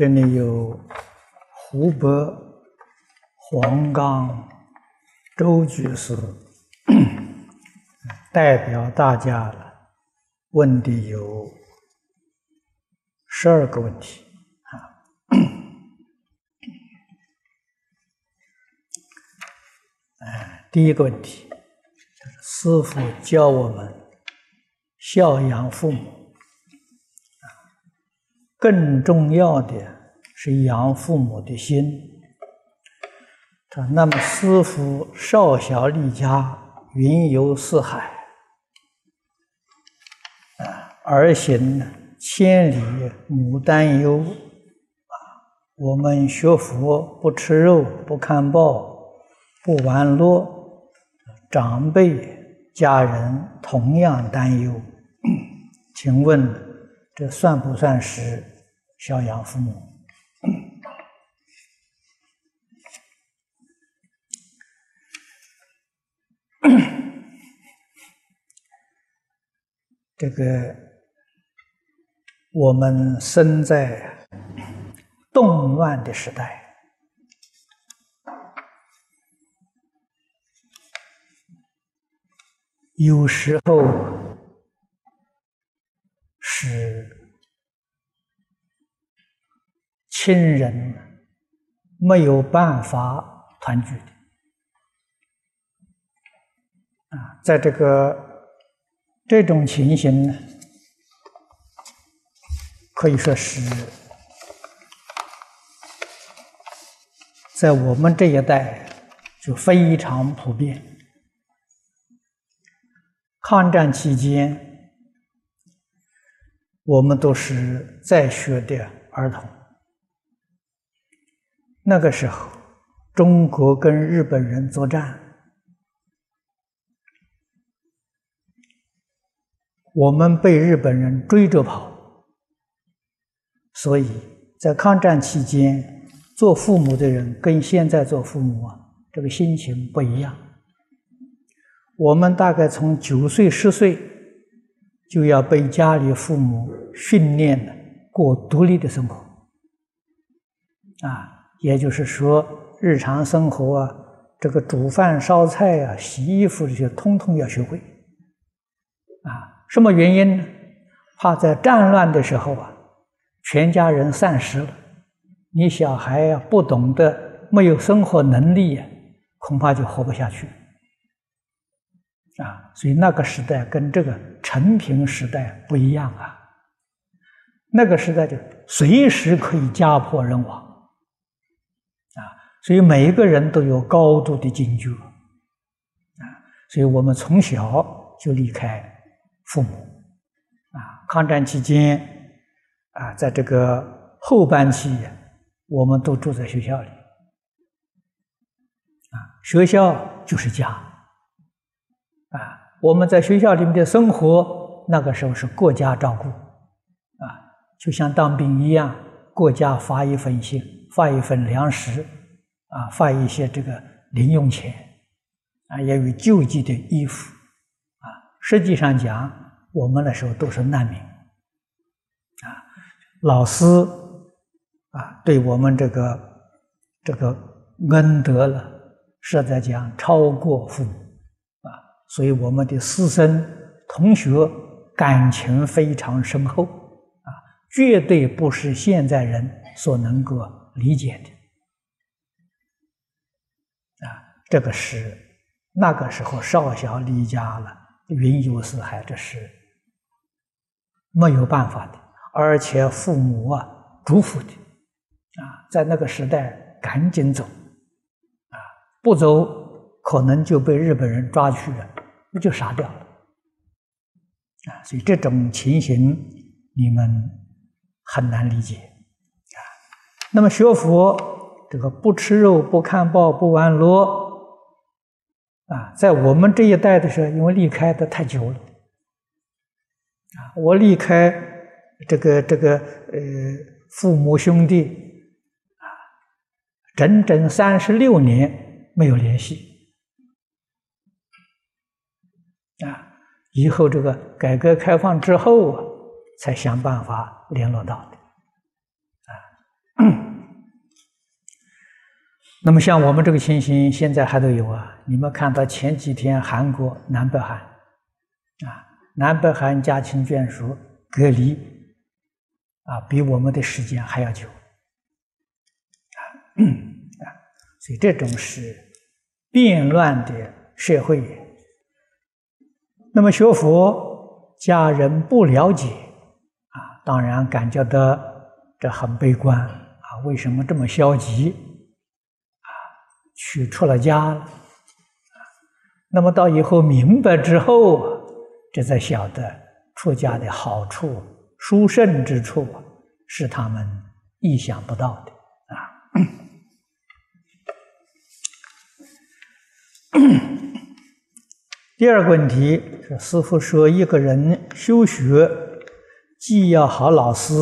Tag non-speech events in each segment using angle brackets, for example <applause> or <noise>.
这里有湖北黄冈周居士 <coughs> 代表大家问的有十二个问题啊。<coughs> 第一个问题师父教我们孝养父母。更重要的是养父母的心。他那么师傅少小离家，云游四海，啊，儿行千里母担忧，啊，我们学佛不吃肉，不看报，不玩乐，长辈家人同样担忧，<coughs> 请问？这算不算是孝养父母？<clears throat> 这个我们生在动乱的时代，有时候。是亲人没有办法团聚的啊，在这个这种情形呢，可以说是在我们这一代就非常普遍。抗战期间。我们都是在学的儿童。那个时候，中国跟日本人作战，我们被日本人追着跑，所以在抗战期间，做父母的人跟现在做父母啊，这个心情不一样。我们大概从九岁、十岁。就要被家里父母训练的过独立的生活，啊，也就是说，日常生活啊，这个煮饭、烧菜啊、洗衣服这些，通通要学会。啊，什么原因呢？怕在战乱的时候啊，全家人散失了，你小孩呀不懂得，没有生活能力呀，恐怕就活不下去。啊，所以那个时代跟这个陈平时代不一样啊。那个时代就随时可以家破人亡，所以每一个人都有高度的警觉，啊，所以我们从小就离开父母，啊，抗战期间，啊，在这个后半期，我们都住在学校里，啊，学校就是家。啊，我们在学校里面的生活，那个时候是国家照顾，啊，就像当兵一样，国家发一份薪，发一份粮食，啊，发一些这个零用钱，啊，也有救济的衣服，啊，实际上讲，我们那时候都是难民，啊，老师，啊，对我们这个这个恩德了，实在讲超过父母。啊所以，我们的师生同学感情非常深厚，啊，绝对不是现在人所能够理解的，啊，这个是那个时候少小离家了，云游四海，这是没有办法的，而且父母啊嘱咐的，啊，在那个时代赶紧走，啊，不走可能就被日本人抓去了。那就杀掉了啊！所以这种情形你们很难理解啊。那么学佛，这个不吃肉、不看报、不玩乐啊，在我们这一代的时候，因为离开的太久了啊，我离开这个这个呃父母兄弟啊，整整三十六年没有联系。啊，以后这个改革开放之后啊，才想办法联络到的，啊，那么像我们这个情形，现在还都有啊。你们看到前几天韩国南北韩啊，南北韩家亲眷属隔离啊，比我们的时间还要久啊啊，所以这种是变乱的社会。那么学佛，家人不了解啊，当然感觉到这很悲观啊，为什么这么消极？去出了家了，那么到以后明白之后，这才晓得出家的好处、殊胜之处是他们意想不到的啊。<coughs> 第二个问题是，师傅说，一个人修学，既要好老师，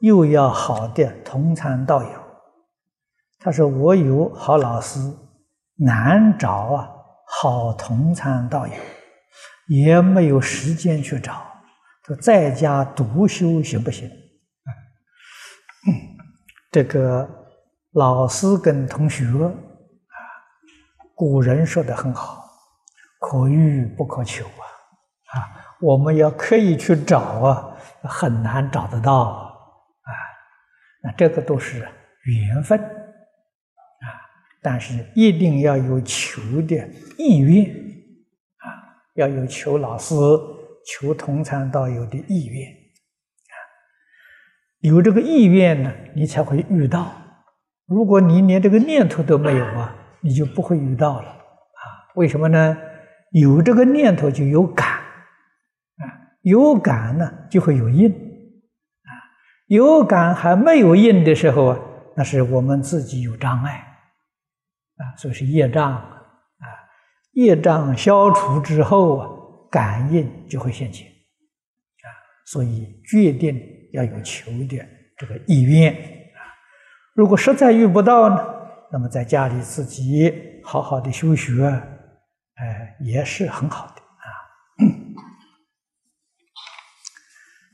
又要好的同参道友。他说：“我有好老师，难找啊，好同参道友，也没有时间去找。说在家独修行不行？这个老师跟同学啊，古人说的很好，可遇不可求啊，啊，我们要刻意去找啊，很难找得到啊。那这个都是缘分。”但是一定要有求的意愿啊，要有求老师、求同参道友的意愿啊。有这个意愿呢，你才会遇到。如果你连这个念头都没有啊，你就不会遇到了啊。为什么呢？有这个念头就有感啊，有感呢就会有应啊。有感还没有应的时候啊，那是我们自己有障碍。啊，所以是业障啊，业障消除之后啊，感应就会现前啊，所以决定要有求的这个意愿啊。如果实在遇不到呢，那么在家里自己好好的修学，哎，也是很好的啊。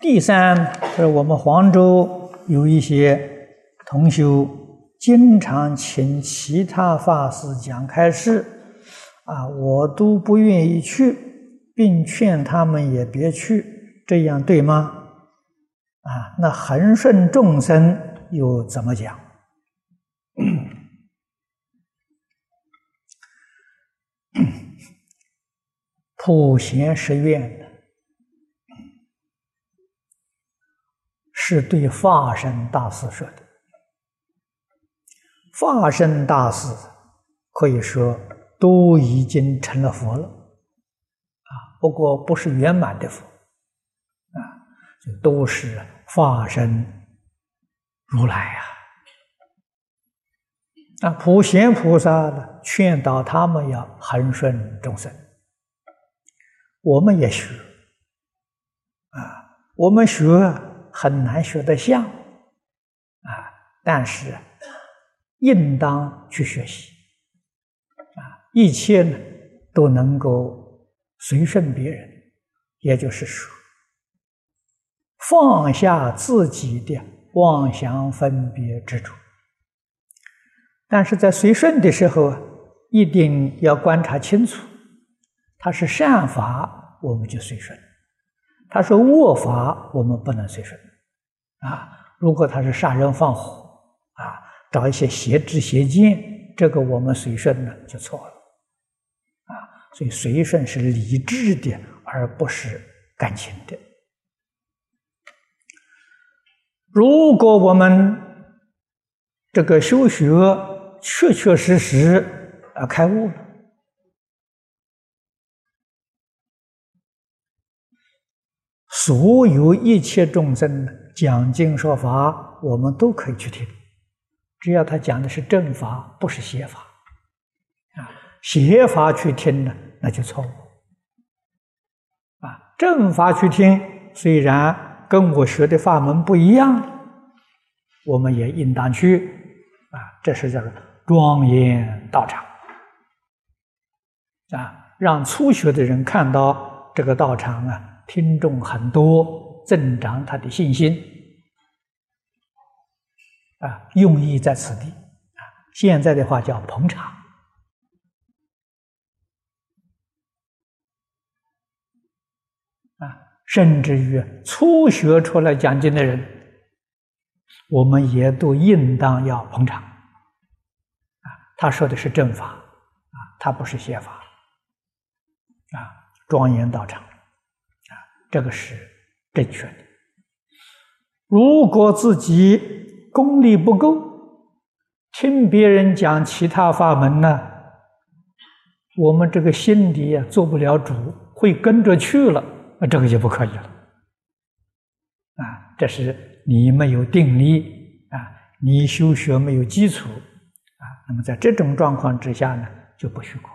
第三是我们黄州有一些同修。经常请其他法师讲开示，啊，我都不愿意去，并劝他们也别去，这样对吗？啊，那恒顺众生又怎么讲？<coughs> 普贤十愿是对法身大师说的。化身大事可以说都已经成了佛了，啊，不过不是圆满的佛，啊，就都是化身如来啊。啊，普贤菩萨呢，劝导他们要恒顺众生，我们也学，啊，我们学很难学得像，啊，但是。应当去学习，啊，一切呢都能够随顺别人，也就是说，放下自己的妄想分别执着。但是在随顺的时候啊，一定要观察清楚，他是善法，我们就随顺；他说恶法，我们不能随顺。啊，如果他是杀人放火，啊。找一些邪知邪见，这个我们随顺呢就错了，啊，所以随顺是理智的，而不是感情的。如果我们这个修学确确实实啊开悟了，所有一切众生讲经说法，我们都可以去听。只要他讲的是正法，不是邪法，啊，邪法去听呢，那就错误。啊，正法去听，虽然跟我学的法门不一样，我们也应当去，啊，这是叫做庄严道场，啊，让初学的人看到这个道场啊，听众很多，增长他的信心。啊，用意在此地，啊，现在的话叫捧场啊，甚至于初学出来讲经的人，我们也都应当要捧场啊。他说的是正法啊，他不是邪法啊，庄严道场啊，这个是正确的。如果自己功力不够，听别人讲其他法门呢，我们这个心底呀做不了主，会跟着去了，那这个就不可以了。啊，这是你没有定力啊，你修学没有基础啊，那么在这种状况之下呢，就不许过。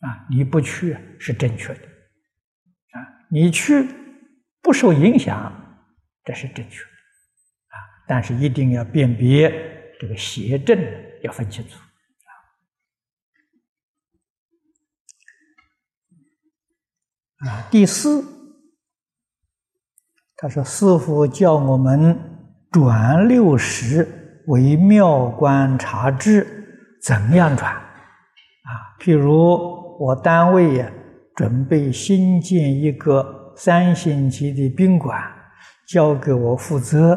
啊，你不去是正确的，啊，你去不受影响。这是正确的，但是一定要辨别这个邪正，要分清楚啊。第四，他说：“师傅叫我们转六十为妙观察智，怎样转？啊，譬如我单位呀，准备新建一个三星级的宾馆。”交给我负责，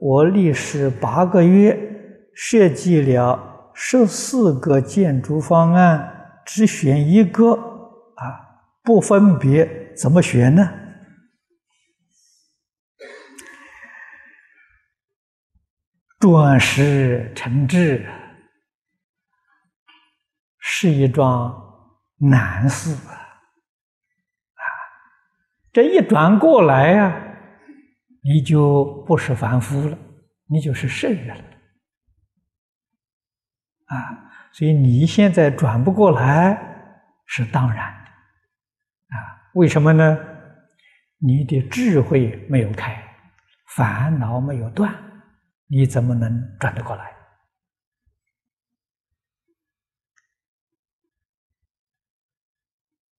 我历时八个月设计了十四个建筑方案，只选一个啊，不分别怎么选呢？转识成智是一桩难事啊！啊，这一转过来呀。你就不是凡夫了，你就是圣人了，啊！所以你现在转不过来是当然的，啊？为什么呢？你的智慧没有开，烦恼没有断，你怎么能转得过来？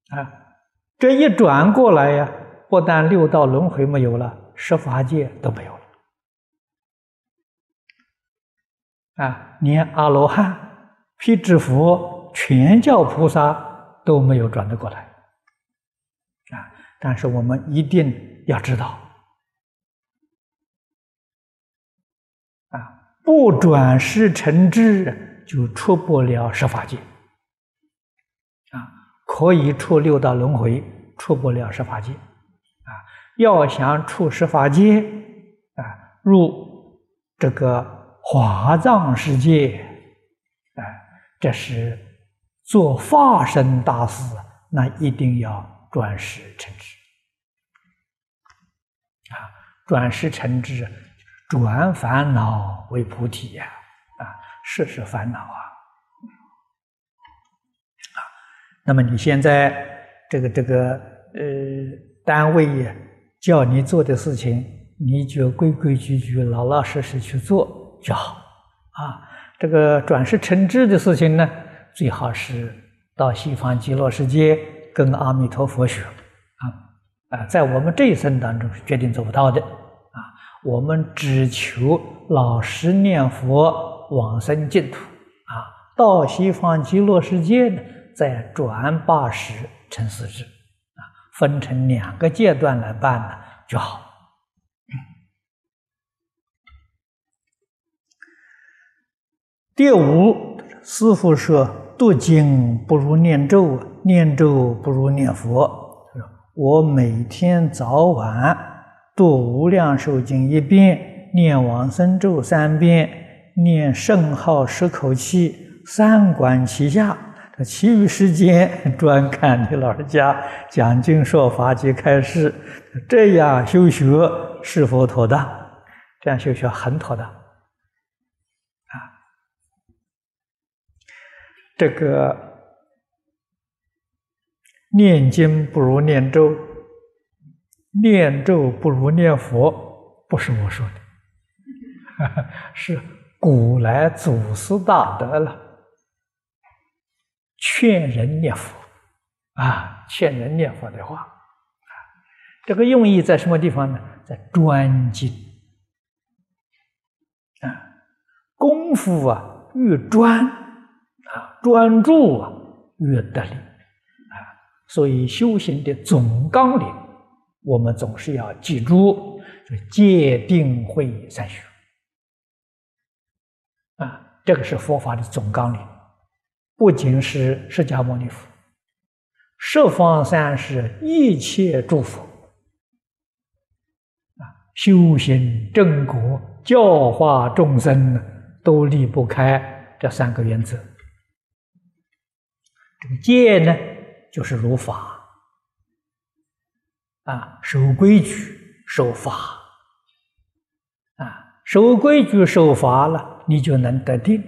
啊！这一转过来呀，不但六道轮回没有了。十法界都没有了啊！连阿罗汉、辟支佛、全教菩萨都没有转得过来啊！但是我们一定要知道啊，不转世成智就出不了十法界啊！可以出六道轮回，出不了十法界。要想出十法界啊，入这个华藏世界啊，这是做化身大事，那一定要转世成智啊！转世成智，转烦恼为菩提呀！啊，世事烦恼啊！啊，那么你现在这个这个呃单位。叫你做的事情，你就规规矩矩、老老实实去做就好啊。这个转世成智的事情呢，最好是到西方极乐世界跟阿弥陀佛学啊啊，在我们这一生当中是决定做不到的啊。我们只求老实念佛，往生净土啊。到西方极乐世界呢，再转八十成四智。分成两个阶段来办呢就好。第五，师傅说：“读经不如念咒，念咒不如念佛。”我每天早晚读《无量寿经》一遍，念往生咒三遍，念圣号十口气，三观齐下。其余时间专看你老人家讲经说法及开示，这样修学是否妥当？这样修学很妥当啊！这个念经不如念咒，念咒不如念佛，不是我说的，<laughs> 是古来祖师大德了。劝人念佛，啊，劝人念佛的话，啊，这个用意在什么地方呢？在专精，啊，功夫啊越专啊，专注啊，越得力啊。所以修行的总纲领，我们总是要记住：就戒定慧三学啊，这个是佛法的总纲领。不仅是释迦牟尼佛，十方三世一切诸佛啊，修行正果、教化众生都离不开这三个原则。这个戒呢，就是如法啊，守规矩、守法啊，守规矩、守法了，你就能得定。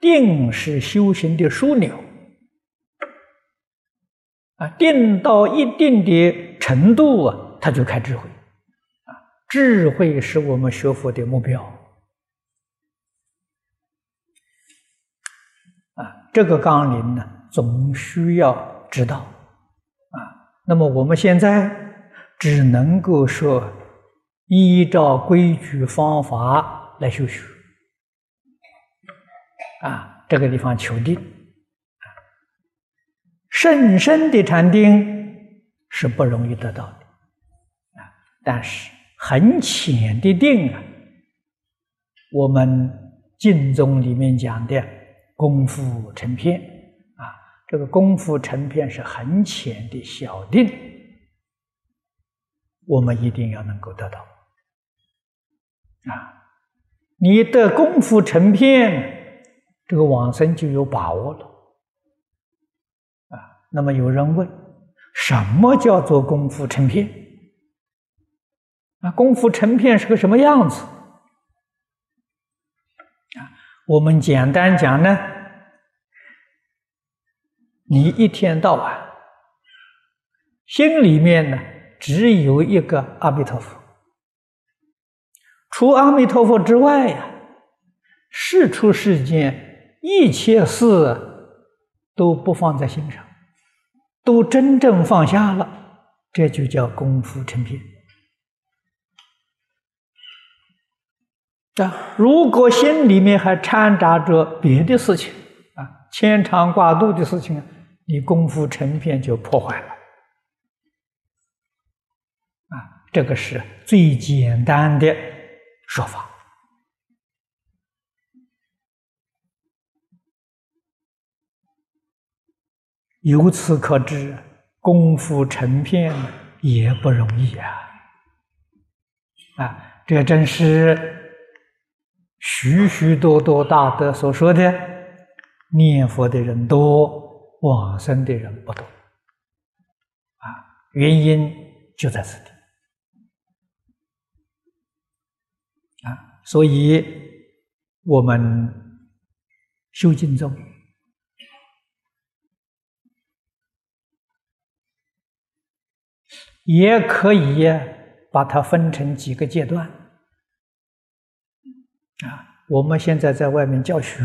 定是修行的枢纽啊，定到一定的程度啊，他就开智慧啊，智慧是我们学佛的目标啊。这个纲领呢，总需要知道啊。那么我们现在只能够说，依照规矩方法来修学啊。这个地方求定啊，甚深的禅定是不容易得到的啊。但是很浅的定啊，我们经宗里面讲的。功夫成片啊，这个功夫成片是很浅的小定，我们一定要能够得到啊！你的功夫成片，这个往生就有把握了啊。那么有人问，什么叫做功夫成片？啊，功夫成片是个什么样子？啊我们简单讲呢，你一天到晚心里面呢只有一个阿弥陀佛，除阿弥陀佛之外呀，事出世间一切事都不放在心上，都真正放下了，这就叫功夫成片。啊，如果心里面还掺杂着别的事情啊，牵肠挂肚的事情，你功夫成片就破坏了。啊，这个是最简单的说法。由此可知，功夫成片也不容易啊！啊，这正是。许许多多大德所说的，念佛的人多，往生的人不多，啊，原因就在此地，啊，所以我们修经中也可以把它分成几个阶段。啊，我们现在在外面教学，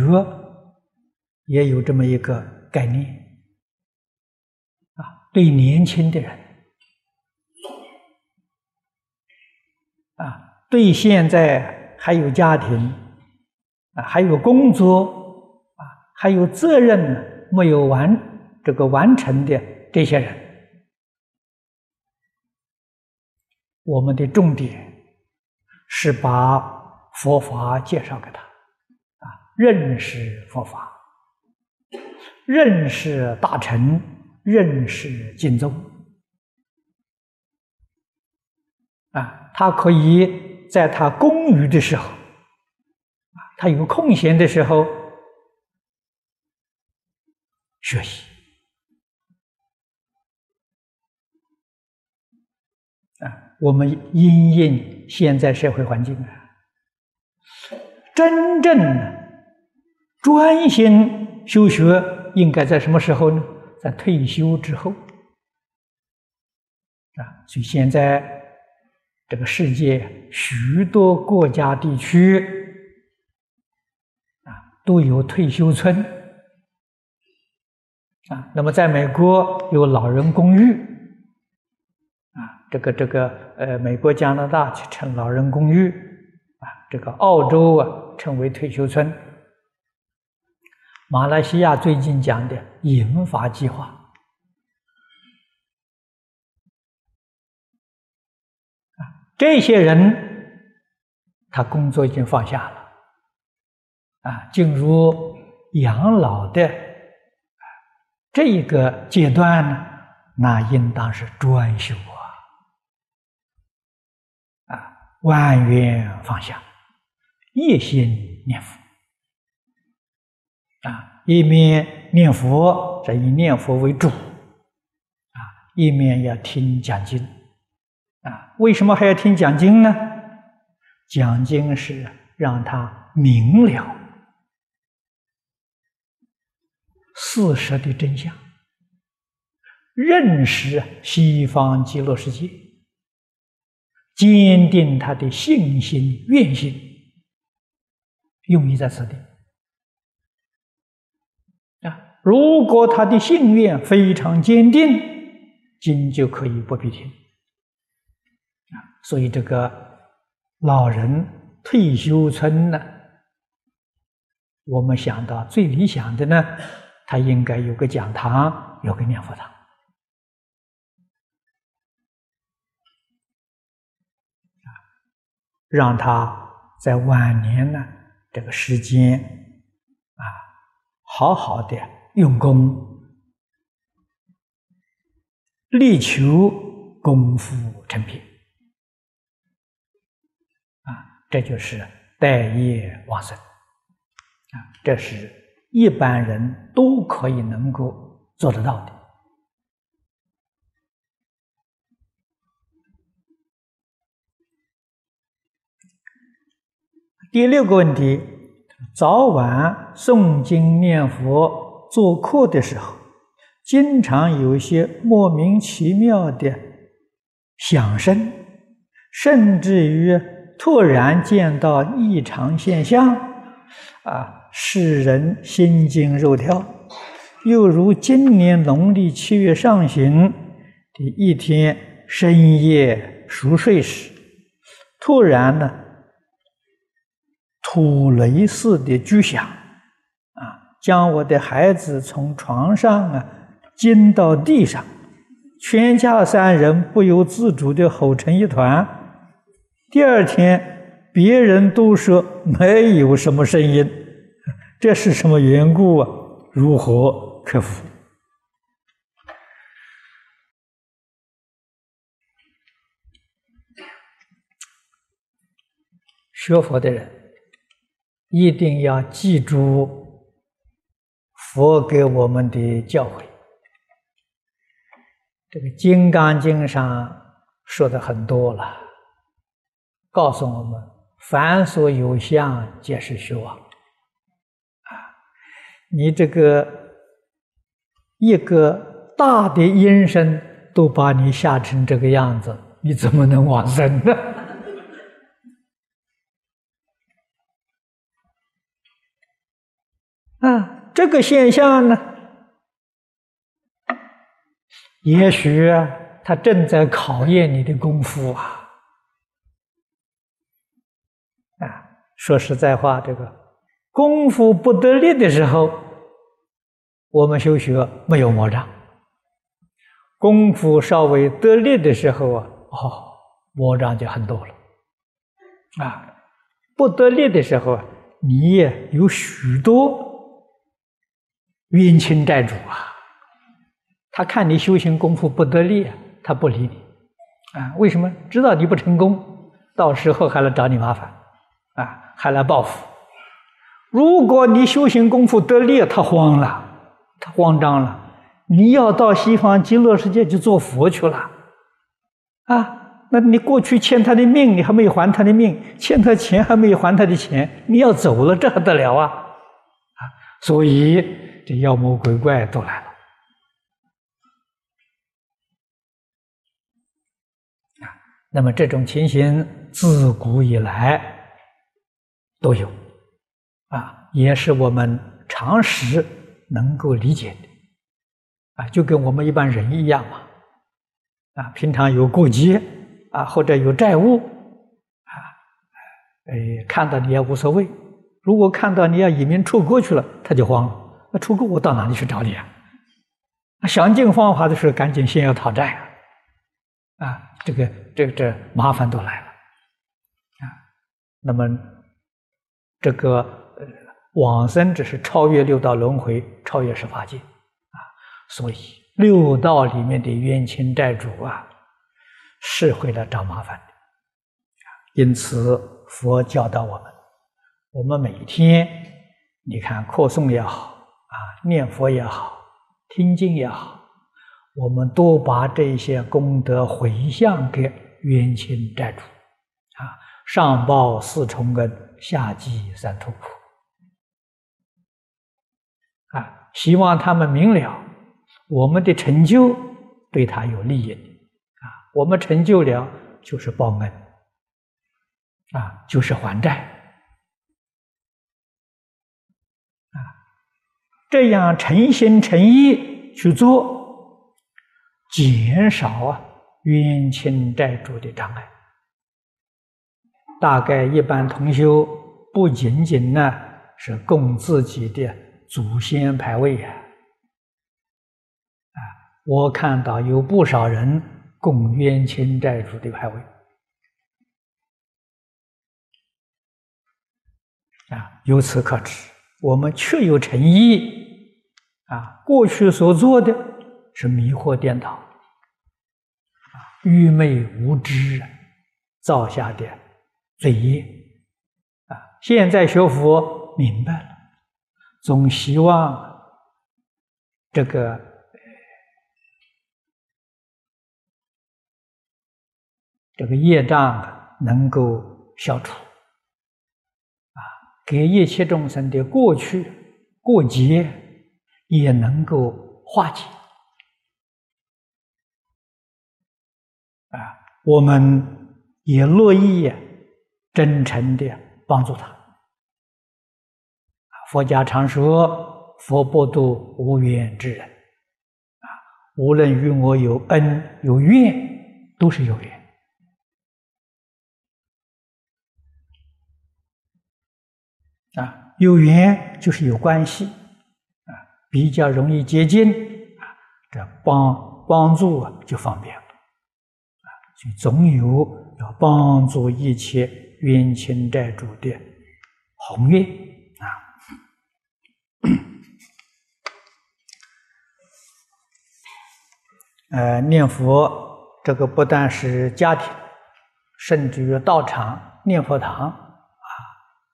也有这么一个概念，啊，对年轻的人，啊，对现在还有家庭，啊，还有工作，啊，还有责任没有完这个完成的这些人，我们的重点是把。佛法介绍给他，啊，认识佛法，认识大乘，认识经宗，啊，他可以在他空余的时候，啊，他有空闲的时候学习，我们因应现在社会环境啊。真正专心修学，应该在什么时候呢？在退休之后啊！所以现在这个世界许多国家地区啊，都有退休村啊。那么在美国有老人公寓，这个这个呃，美国、加拿大去称老人公寓啊。这个澳洲啊，称为退休村。马来西亚最近讲的银发计划，啊，这些人他工作已经放下了，啊，进入养老的这一个阶段呢，那应当是专修。啊，啊，万缘放下，一心念佛。啊，一面念佛，这以念佛为主，啊，一面要听讲经，啊，为什么还要听讲经呢？讲经是让他明了事实的真相，认识西方极乐世界，坚定他的信心愿心，用意在此地。啊如果他的信愿非常坚定，经就可以不必听啊。所以这个老人退休村呢，我们想到最理想的呢，他应该有个讲堂，有个念佛堂让他在晚年呢这个时间啊，好好的。用功，力求功夫成片啊，这就是待业往生啊，这是一般人都可以能够做得到的。第六个问题，早晚诵经念佛。做课的时候，经常有一些莫名其妙的响声，甚至于突然见到异常现象，啊，使人心惊肉跳。又如今年农历七月上旬的一天深夜熟睡时，突然呢，土雷似的巨响。啊将我的孩子从床上啊惊到地上，全家三人不由自主的吼成一团。第二天，别人都说没有什么声音，<laughs> 这是什么缘故啊？如何克服？学佛的人一定要记住。佛给我们的教诲，这个《金刚经》上说的很多了，告诉我们：凡所有相，皆是虚妄。啊，你这个一个大的音声都把你吓成这个样子，你怎么能往生呢？啊！这个现象呢，也许他正在考验你的功夫啊！啊，说实在话，这个功夫不得力的时候，我们修学没有魔障；功夫稍微得力的时候啊，哦，魔障就很多了。啊，不得力的时候啊，你也有许多。冤亲债主啊，他看你修行功夫不得力，他不理你，啊，为什么？知道你不成功，到时候还来找你麻烦，啊，还来报复。如果你修行功夫得力，他慌了，他慌张了，你要到西方极乐世界去做佛去了，啊，那你过去欠他的命，你还没有还他的命，欠他钱还没有还他的钱，你要走了，这还得了啊？啊，所以。这妖魔鬼怪都来了啊！那么这种情形自古以来都有啊，也是我们常识能够理解的啊，就跟我们一般人一样嘛啊，平常有过节啊，或者有债务啊，哎，看到你也无所谓；如果看到你要移民出国去了，他就慌了。那出国我到哪里去找你啊？想尽方法的时候，赶紧先要讨债啊！啊，这个这个这麻烦都来了啊。那么这个往生只是超越六道轮回，超越十法界啊，所以六道里面的冤亲债主啊，是会来找麻烦的。因此，佛教导我们，我们每天你看课诵也好啊，念佛也好。听经也好，我们都把这些功德回向给冤亲债主，啊，上报四重恩，下济三途苦，啊，希望他们明了我们的成就对他有利益，啊，我们成就了就是报恩，啊，就是还债，啊。这样诚心诚意去做，减少啊冤亲债主的障碍。大概一般同修不仅仅呢是供自己的祖先牌位呀，啊，我看到有不少人供冤亲债主的牌位，啊，由此可知，我们确有诚意。啊，过去所做的是迷惑颠倒，啊，愚昧无知造下的罪业，啊，现在学佛明白了，总希望这个这个业障能够消除，啊，给一切众生的过去过节。也能够化解啊！我们也乐意真诚的帮助他。佛家常说：“佛不度无缘之人。”啊，无论与我有恩有怨，都是有缘啊！有缘就是有关系。比较容易接近啊，这帮帮助啊就方便了啊，所以总有要帮助一切冤亲债主的宏愿啊。<coughs> 呃，念佛这个不但是家庭，甚至于道场、念佛堂啊、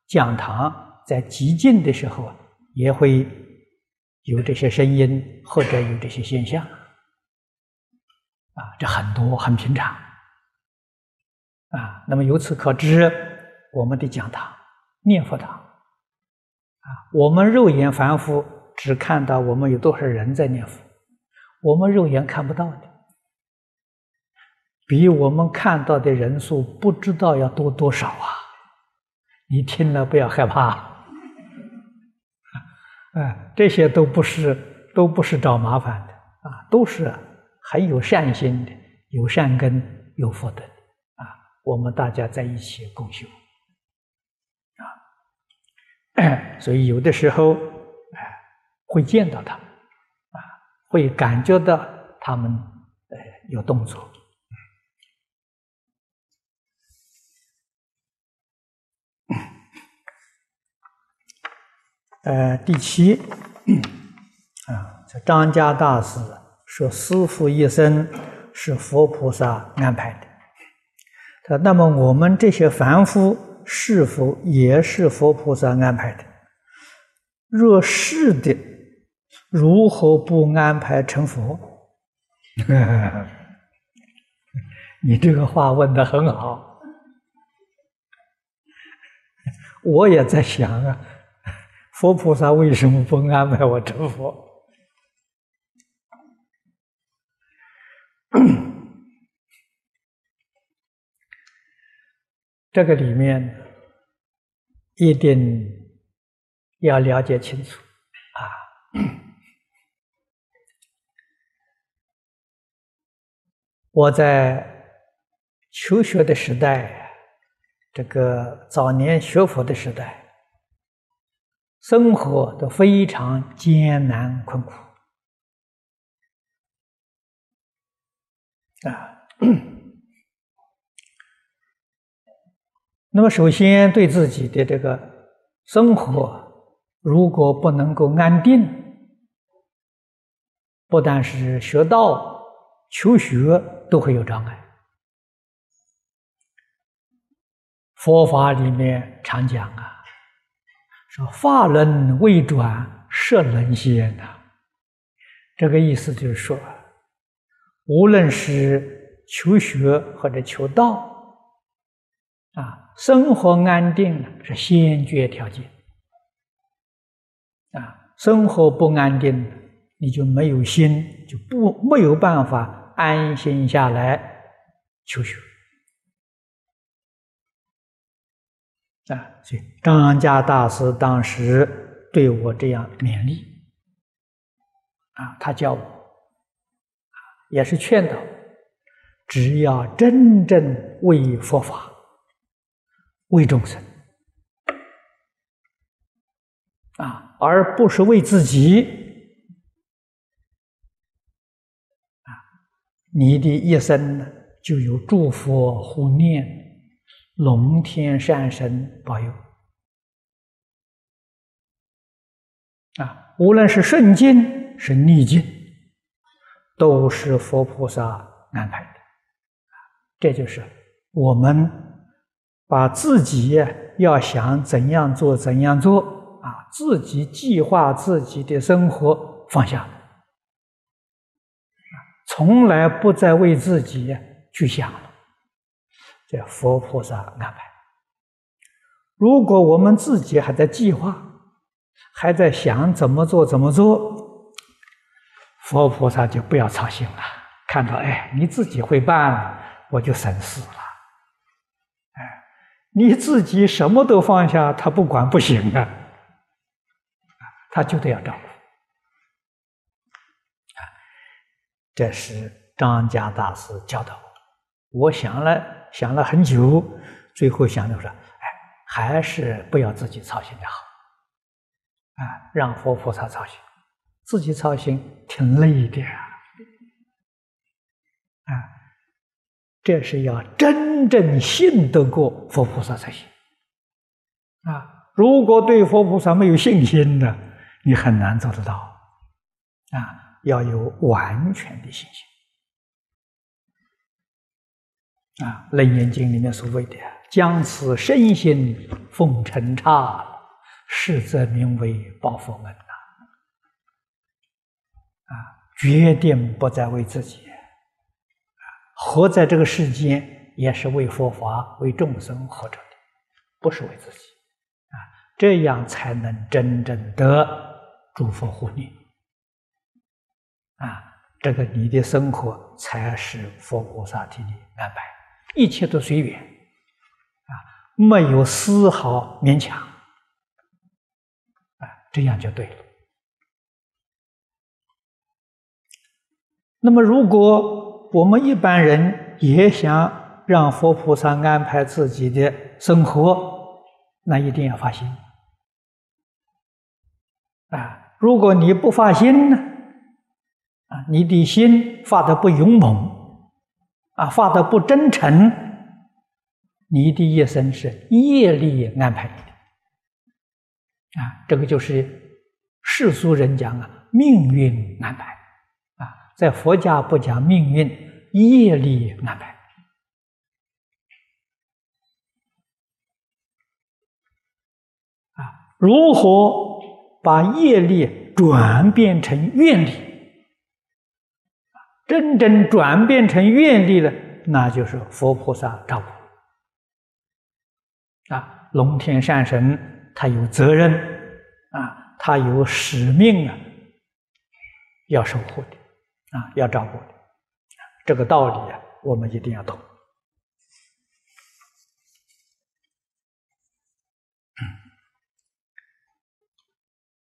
讲堂，在极静的时候啊，也会。有这些声音，或者有这些现象，啊，这很多很平常，啊，那么由此可知，我们的讲堂、念佛堂，啊，我们肉眼凡夫只看到我们有多少人在念佛，我们肉眼看不到的，比我们看到的人数不知道要多多少啊！你听了不要害怕。啊，这些都不是，都不是找麻烦的啊，都是很有善心的，有善根，有福德的啊。我们大家在一起共修啊，<coughs> 所以有的时候哎，会见到他们啊，会感觉到他们呃有动作。呃，第七啊，这张家大师说：“师父一生是佛菩萨安排的。”他那么我们这些凡夫是否也是佛菩萨安排的？若是的，如何不安排成佛？<laughs> 你这个话问的很好，<laughs> 我也在想啊。佛菩萨为什么不安排我成佛？<coughs> 这个里面一定要了解清楚啊！<coughs> 我在求学的时代，这个早年学佛的时代。生活都非常艰难困苦啊。那么，首先对自己的这个生活，如果不能够安定，不但是学道、求学都会有障碍。佛法里面常讲啊，说法轮未转，摄轮先呐。这个意思就是说，无论是求学或者求道。啊，生活安定是先决条件。啊，生活不安定，你就没有心，就不没有办法安心下来求学。啊，所以张家大师当时对我这样勉励。啊，他教我，也是劝导，只要真正为佛法。为众生啊，而不是为自己啊！你的一生呢，就有诸佛护念、龙天善神保佑啊！无论是顺境是逆境，都是佛菩萨安排的！这就是我们。把自己要想怎样做怎样做啊，自己计划自己的生活放下，从来不再为自己去想了。这佛菩萨安排。如果我们自己还在计划，还在想怎么做怎么做，佛菩萨就不要操心了。看到哎，你自己会办，我就省事了。哎你自己什么都放下，他不管不行啊！他就得要照顾。啊，这是张家大师教导我。我想了想了很久，最后想的说：“哎，还是不要自己操心的好。”啊，让佛菩萨操心，自己操心挺累的啊。啊。这是要真正信得过佛菩萨才行啊！如果对佛菩萨没有信心的，你很难做得到啊！要有完全的信心啊！《楞严经》里面所谓的“将此身心奉承刹，是则名为报佛恩”呐！啊，决定不再为自己。活在这个世间，也是为佛法、为众生活着的，不是为自己啊！这样才能真正得诸佛护念啊！这个你的生活才是佛菩萨替你安排，一切都随缘啊，没有丝毫勉强啊，这样就对了。那么如果，我们一般人也想让佛菩萨安排自己的生活，那一定要发心啊！如果你不发心呢，啊，你的心发的不勇猛，啊，发的不真诚，你的一生是业力安排的啊！这个就是世俗人讲啊，命运安排。啊在佛家不讲命运，业力安排啊，如何把业力转变成愿力？真正转变成愿力了，那就是佛菩萨照顾啊，龙天善神他有责任啊，他有使命啊，要守护的。啊，要照顾的，这个道理啊，我们一定要懂。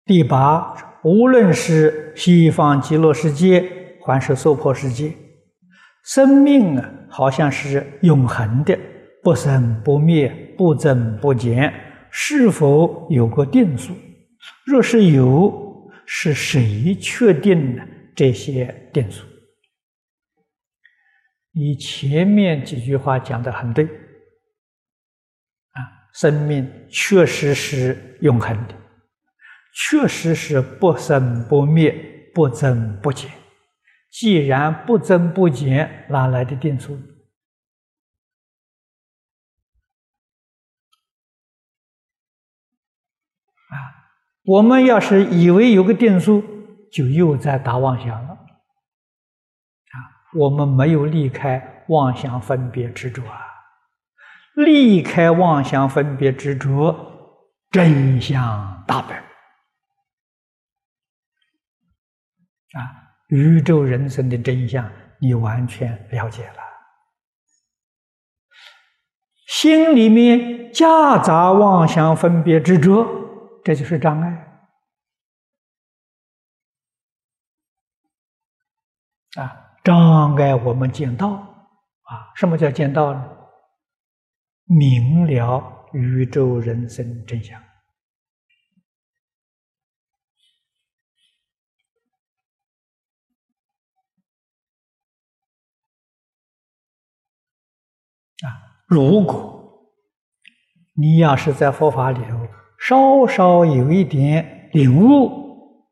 第八，无论是西方极乐世界还是娑婆世界，生命啊，好像是永恒的，不生不灭，不增不减，是否有个定数？若是有，是谁确定的这些定数？你前面几句话讲的很对，啊，生命确实是永恒的，确实是不生不灭、不增不减。既然不增不减，哪来的定数？啊，我们要是以为有个定数，就又在打妄想了。啊我们没有离开妄想分别执着啊！离开妄想分别执着，真相大白啊！宇宙人生的真相，你完全了解了。心里面夹杂妄想分别执着，这就是障碍啊！障碍我们见道啊！什么叫见道呢？明了宇宙人生真相如果你要是在佛法里头稍稍有一点领悟，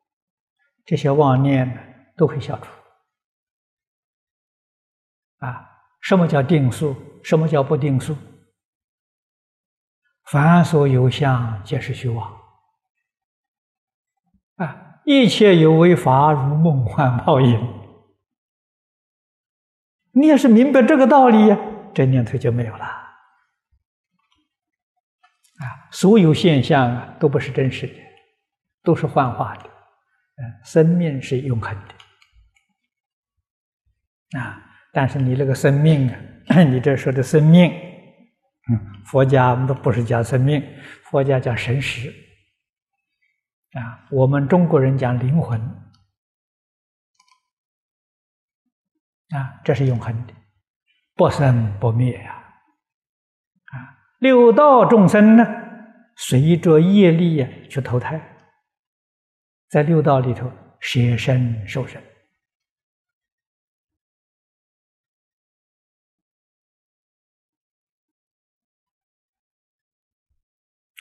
这些妄念呢都会消除。啊，什么叫定数？什么叫不定数？凡所有相，皆是虚妄。啊，一切有为法，如梦幻泡影。你要是明白这个道理呀，这念头就没有了。啊，所有现象啊，都不是真实的，都是幻化的。嗯，生命是永恒的。啊。但是你那个生命啊，<coughs> 你这说的生命，嗯，佛家不不是讲生命，佛家讲神识，啊，我们中国人讲灵魂，啊，这是永恒的，不生不灭呀，啊，六道众生呢，随着业力呀去投胎，在六道里头舍身受身。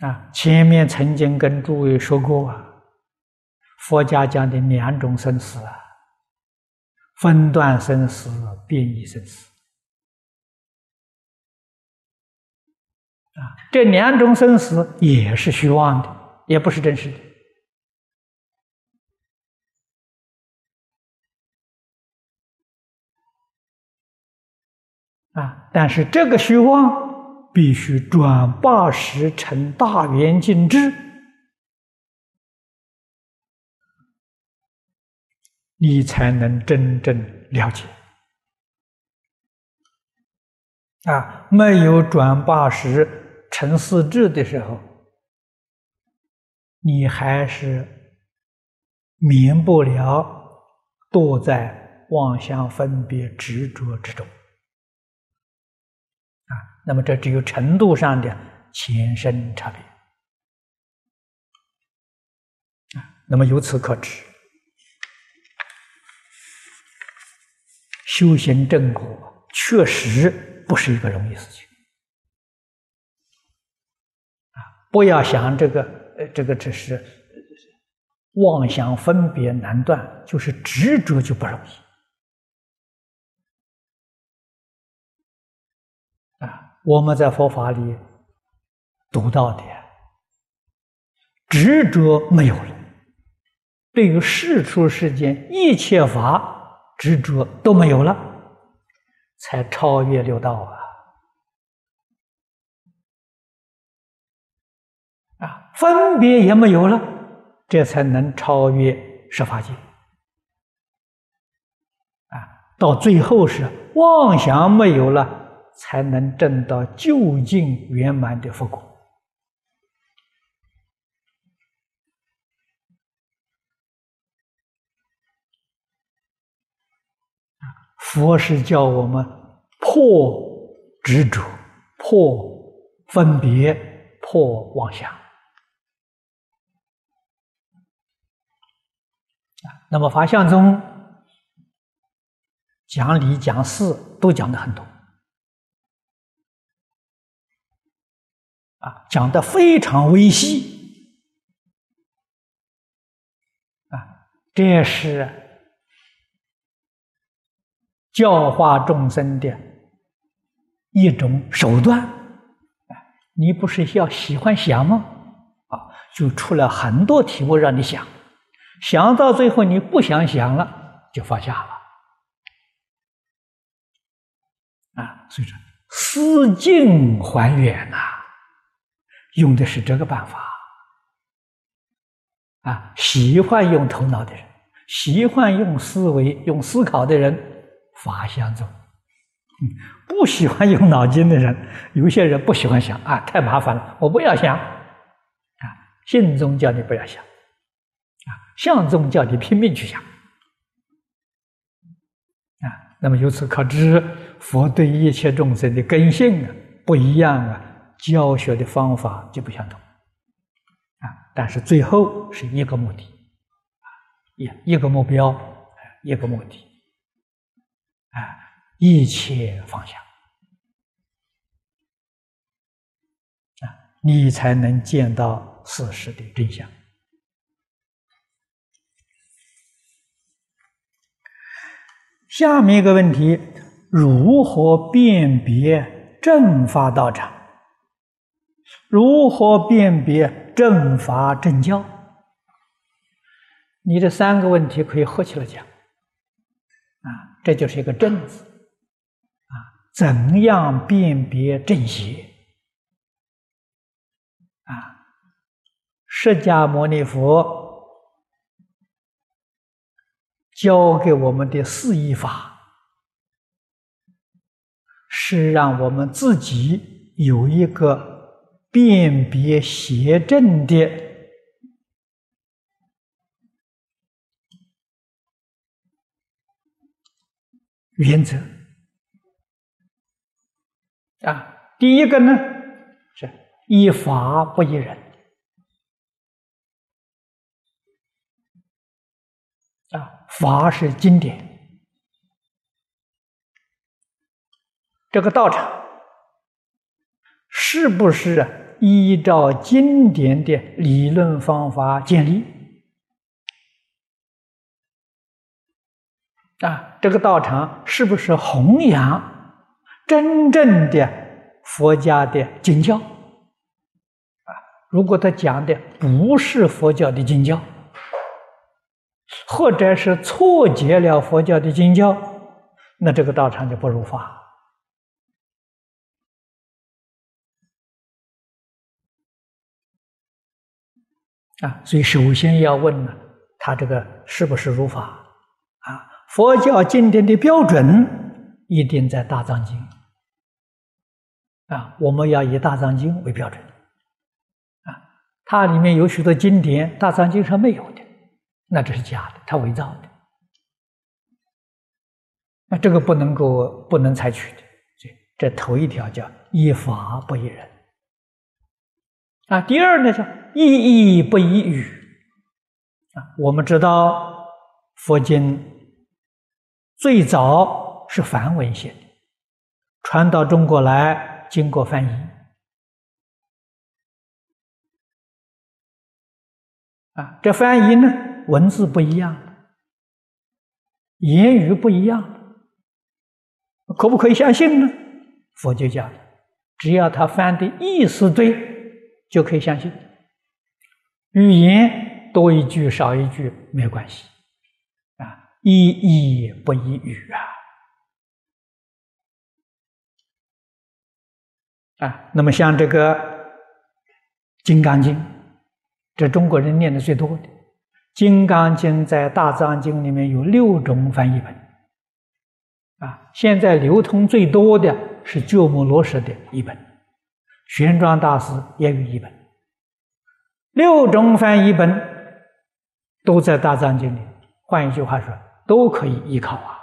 啊，前面曾经跟诸位说过啊，佛家讲的两种生死啊，分段生死、变异生死。啊，这两种生死也是虚妄的，也不是真实的。啊，但是这个虚妄。必须转八十成大圆镜智，你才能真正了解。啊，没有转八十成四智的时候，你还是免不了堕在妄想分别执着之中啊。那么这只有程度上的前身差别啊。那么由此可知，修行正果确实不是一个容易事情啊！不要想这个，呃，这个只是妄想分别难断，就是执着就不容易啊。我们在佛法里读到的执着没有了，对于世出世间一切法执着都没有了，才超越六道！啊，分别也没有了，这才能超越十法界啊！到最后是妄想没有了。才能证到究竟圆满的佛果。佛是叫我们破执着、破分别、破妄想。那么法相宗讲理讲事都讲的很多，啊，讲的非常微细，啊，这是教化众生的一种手段，你不是要喜欢想吗？啊，就出了很多题目让你想。想到最后，你不想想了，就放下了。啊，所以说思境还原呐，用的是这个办法。啊，喜欢用头脑的人，喜欢用思维、用思考的人，法相宗；<laughs> 不喜欢用脑筋的人，有些人不喜欢想啊，太麻烦了，我不要想。啊，信宗叫你不要想。相宗叫你拼命去想，啊，那么由此可知，佛对一切众生的根性啊不一样啊，教学的方法就不相同，啊，但是最后是一个目的，一一个目标，一个目的，啊，一切放下，啊，你才能见到事实的真相。下面一个问题：如何辨别正法道场？如何辨别正法正教？你这三个问题可以合起来讲，啊，这就是一个“正”字，啊，怎样辨别正邪？啊，释迦牟尼佛。教给我们的四义法，是让我们自己有一个辨别邪正的原则啊。第一个呢，是依法不依人。啊，法是经典，这个道场是不是依照经典的理论方法建立？啊，这个道场是不是弘扬真正的佛家的经教？啊，如果他讲的不是佛教的经教。或者是错解了佛教的经教，那这个道场就不如法啊。所以首先要问呢，他这个是不是如法啊？佛教经典的标准一定在大藏经啊，我们要以大藏经为标准啊。它里面有许多经典，大藏经上没有的。那这是假的，他伪造的，那这个不能够不能采取的。这这头一条叫依法不依人啊。第二呢叫依义不依语啊。我们知道佛经最早是梵文写的，传到中国来，经过翻译啊。这翻译呢？文字不一样，言语不一样，可不可以相信呢？佛就讲，只要他翻的意思对，就可以相信。语言多一句少一句没有关系，啊，一意不一语啊，啊，那么像这个《金刚经》，这中国人念的最多的。《金刚经》在大藏经里面有六种翻译本，啊，现在流通最多的是鸠摩罗什的译本，玄奘大师也有一本，六种翻译本都在大藏经里。换一句话说，都可以依靠啊！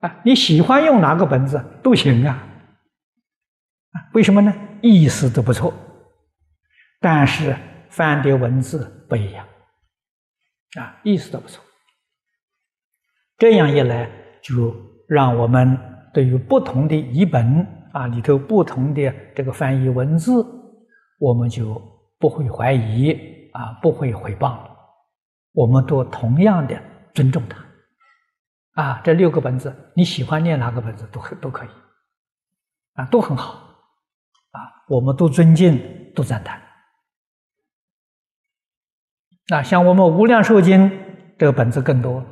啊，你喜欢用哪个本子都行！啊，为什么呢？意思都不错，但是。翻的文字不一样，啊，意思都不错。这样一来，就让我们对于不同的译本啊里头不同的这个翻译文字，我们就不会怀疑啊，不会诽谤，我们都同样的尊重它。啊，这六个本子，你喜欢念哪个本子都可都可以，啊，都很好，啊，我们都尊敬，都赞叹。那像我们《无量寿经》这个本子更多，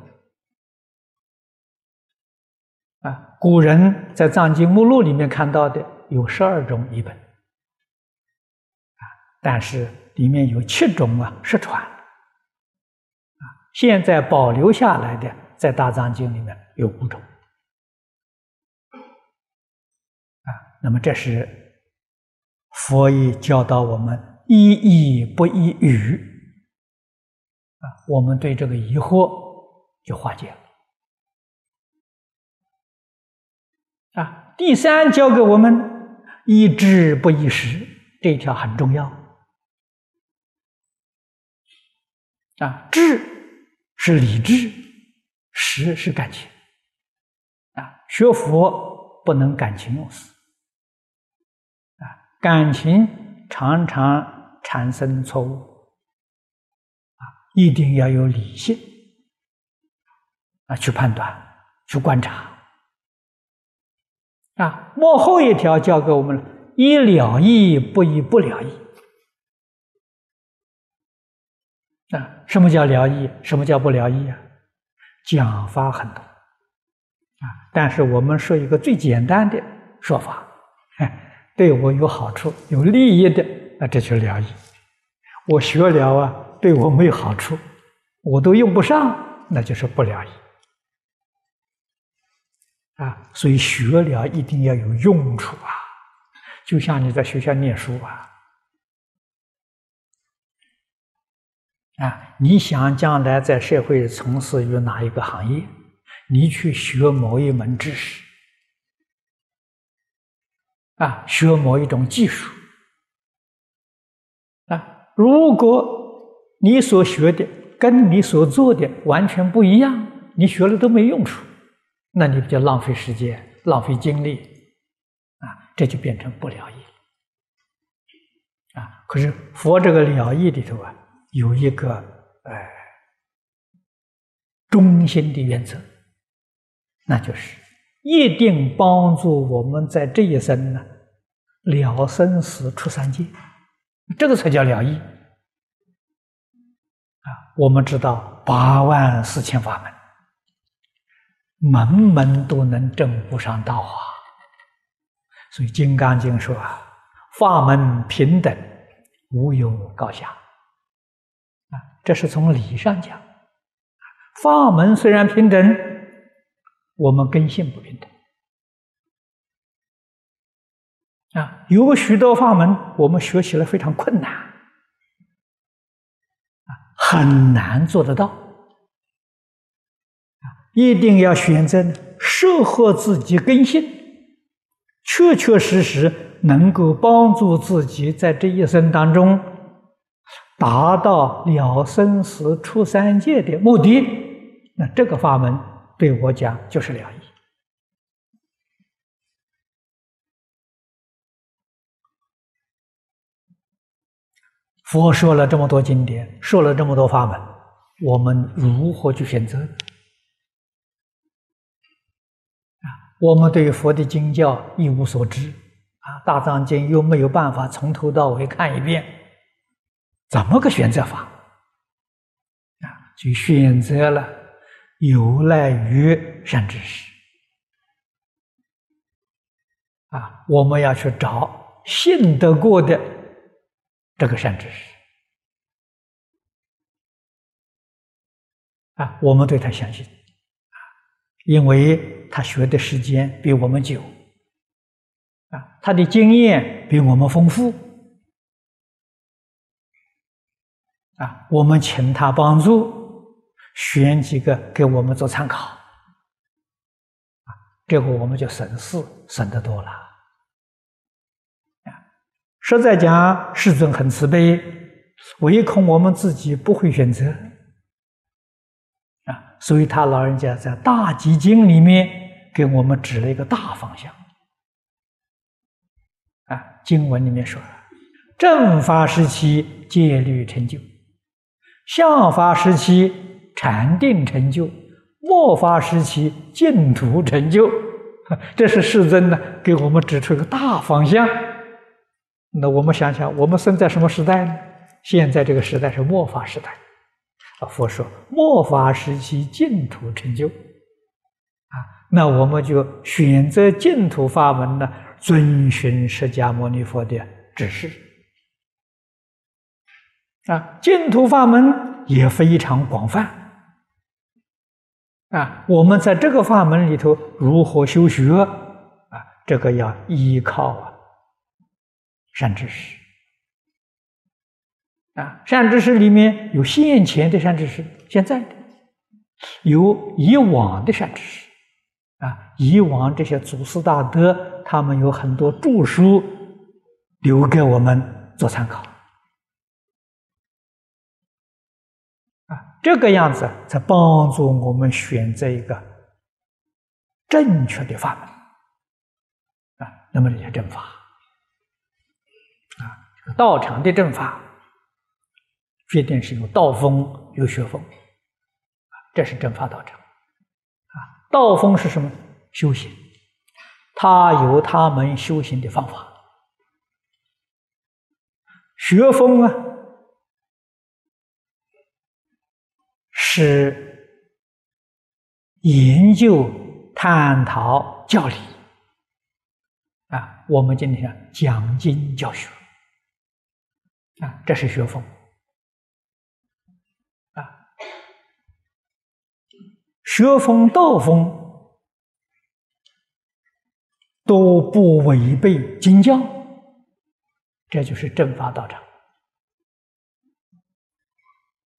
啊，古人在藏经目录里面看到的有十二种译本，啊，但是里面有七种啊失传，啊，现在保留下来的。在大藏经里面有五种。啊，那么这是佛也教导我们一义不一语我们对这个疑惑就化解了啊。第三教给我们一知不一时，这一条很重要啊，智是理智。识是感情啊，学佛不能感情用事啊，感情常常产生错误，一定要有理性啊去判断、去观察啊。幕后一条教给我们了：一了义，不一不了义啊。什么叫了义？什么叫不了义啊？讲法很多啊，但是我们说一个最简单的说法，哎，对我有好处、有利益的，那这就了义。我学了啊，对我没有好处，我都用不上，那就是不了啊。所以学了一定要有用处啊，就像你在学校念书啊。啊，你想将来在社会从事于哪一个行业？你去学某一门知识，啊，学某一种技术，啊，如果你所学的跟你所做的完全不一样，你学了都没用处，那你不就浪费时间、浪费精力？啊，这就变成不了义。啊，可是佛这个了义里头啊。有一个哎，中心的原则，那就是一定帮助我们在这一生呢了生死出三界，这个才叫了义！我们知道八万四千法门，门门都能证无上道啊！所以《金刚经》说啊，法门平等，无有高下啊。这是从理上讲，法门虽然平等，我们根性不平等啊。有许多法门，我们学起来非常困难，很难做得到。一定要选择适合自己根性，确确实实能够帮助自己在这一生当中。达到了生死出三界的目的，那这个法门对我讲就是了义。佛说了这么多经典，说了这么多法门，我们如何去选择？啊，我们对佛的经教一无所知，啊，《大藏经》又没有办法从头到尾看一遍。怎么个选择法啊？就选择了有赖于善知识啊！我们要去找信得过的这个善知识啊！我们对他相信啊，因为他学的时间比我们久啊，他的经验比我们丰富。啊，我们请他帮助，选几个给我们做参考，啊，这个我们就省事省得多了。实在讲，世尊很慈悲，唯恐我们自己不会选择啊，所以他老人家在《大集经》里面给我们指了一个大方向。啊，经文里面说，正法时期戒律成就，相法时期禅定成就，末法时期净土成就。<laughs> 这是世尊呢给我们指出一个大方向。那我们想想，我们生在什么时代呢？现在这个时代是末法时代。啊，佛说末法时期净土成就。啊，那我们就选择净土法门呢，遵循释迦牟尼佛的指示。啊，净土法门也非常广泛。啊，我们在这个法门里头如何修学？啊，这个要依靠啊善知识。啊，善知识里面有现前的善知识，现在的有以往的善知识。啊，以往这些祖师大德，他们有很多著书留给我们做参考。啊这个样子才帮助我们选择一个正确的法门啊。那么这些正法，道场的正法，决定是有道风有学风，这是正法道场啊。道风是什么？修行，他有他们修行的方法。学风啊。是研究、探讨教理啊，我们今天讲经教学啊，这是学风啊，学风道风都不违背经教，这就是正法道场。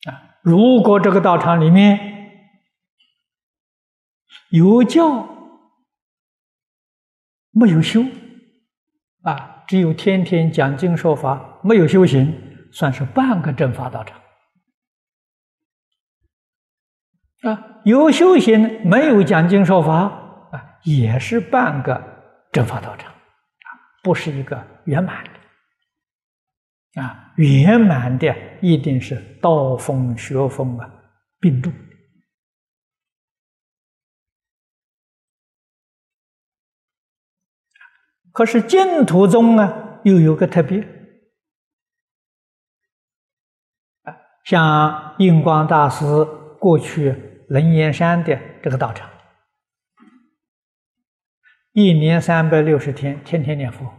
啊如果这个道场里面有教没有修啊，只有天天讲经说法，没有修行，算是半个正法道场啊。有修行没有讲经说法啊，也是半个正法道场啊，不是一个圆满的。啊，圆满的一定是道风学风啊并重。可是净土宗啊，又有个特别像印光大师过去楞严山的这个道场，一年三百六十天，天天念佛，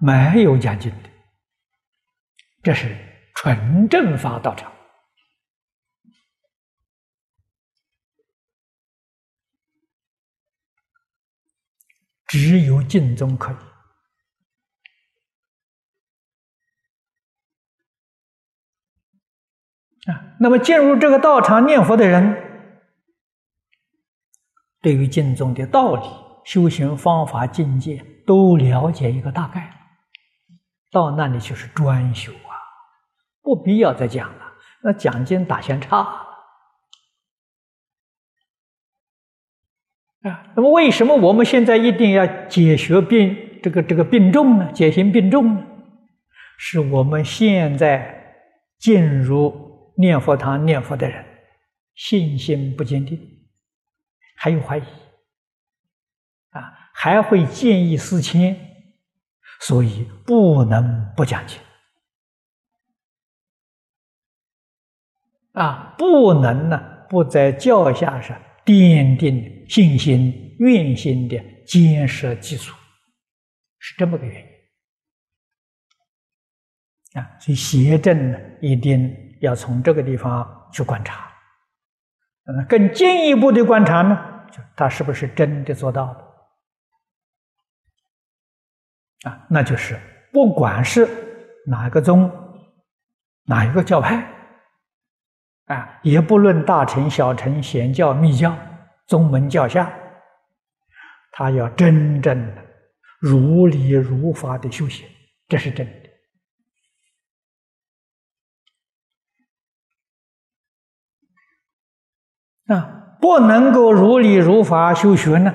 没有讲经的。这是纯正法道场，只有净宗可以。啊。那么进入这个道场念佛的人，对于净宗的道理、修行方法、境界都了解一个大概，到那里就是专修啊。不必要再讲了，那讲经打相差啊。那么，为什么我们现在一定要解学病这个这个病重呢？解行病重呢？是我们现在进入念佛堂念佛的人信心不坚定，还有怀疑啊，还会见异思迁，所以不能不讲经。啊，不能呢，不在教下上奠定信心、愿心的坚实基础，是这么个原因。啊，所以邪正呢，一定要从这个地方去观察。嗯，更进一步的观察呢，就他是不是真的做到了？啊，那就是不管是哪一个宗、哪一个教派。啊，也不论大乘、小乘、显教、密教、宗门教下，他要真正的如理如法的修行，这是真的。啊，不能够如理如法修学呢，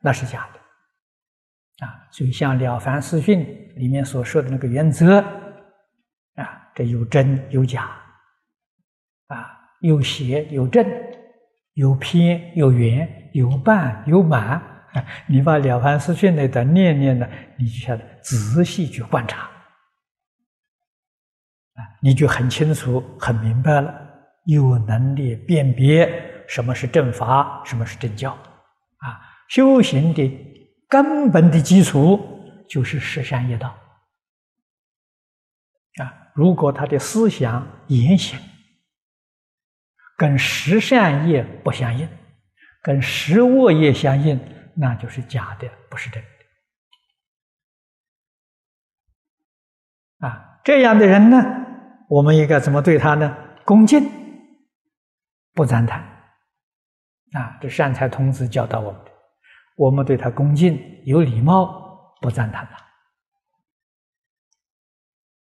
那是假的啊。所以像《了凡四训》里面所说的那个原则啊，这有真有假啊，有邪有正，有偏有圆，有半有满。<laughs> 你把《了凡四训》那段念念呢，你就晓得仔细去观察啊，你就很清楚、很明白了，有能力辨别。什么是正法？什么是正教？啊，修行的根本的基础就是十善业道。啊，如果他的思想言行跟十善业不相应，跟十恶业相应，那就是假的，不是真的。啊，这样的人呢，我们应该怎么对他呢？恭敬，不赞叹。啊，这善财童子教导我们的，我们对他恭敬有礼貌，不赞叹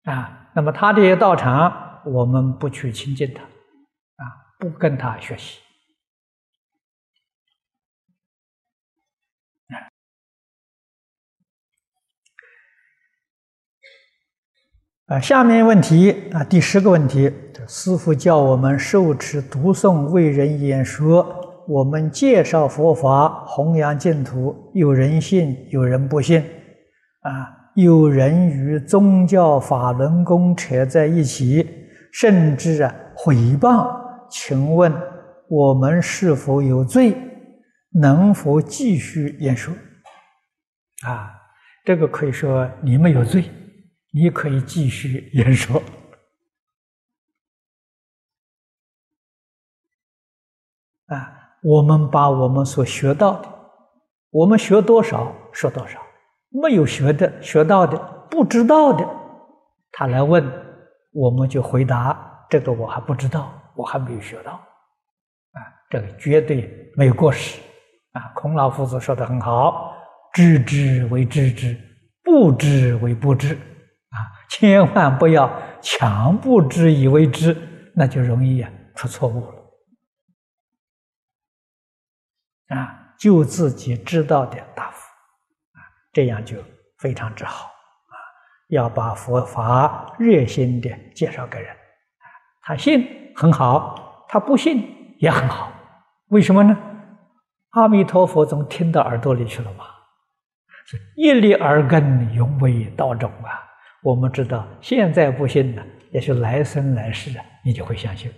他。啊，那么他的道场，我们不去亲近他，啊，不跟他学习。啊，下面问题啊，第十个问题，师父教我们受持读诵为人演说。我们介绍佛法，弘扬净土，有人信，有人不信，啊，有人与宗教法轮功扯在一起，甚至啊诽谤。请问我们是否有罪？能否继续演说？啊，这个可以说你没有罪，你可以继续演说。啊。我们把我们所学到的，我们学多少说多少，没有学的、学到的、不知道的，他来问，我们就回答：这个我还不知道，我还没有学到。啊，这个绝对没有过失。啊，孔老夫子说的很好：知之为知之，不知为不知。啊，千万不要强不知以为知，那就容易啊出错误了。啊，就自己知道的答复，啊，这样就非常之好啊！要把佛法热心的介绍给人，啊，他信很好，他不信也很好，为什么呢？阿弥陀佛总听到耳朵里去了嘛，是一粒耳根，永为道种啊！我们知道，现在不信呢，也许来生来世啊，你就会相信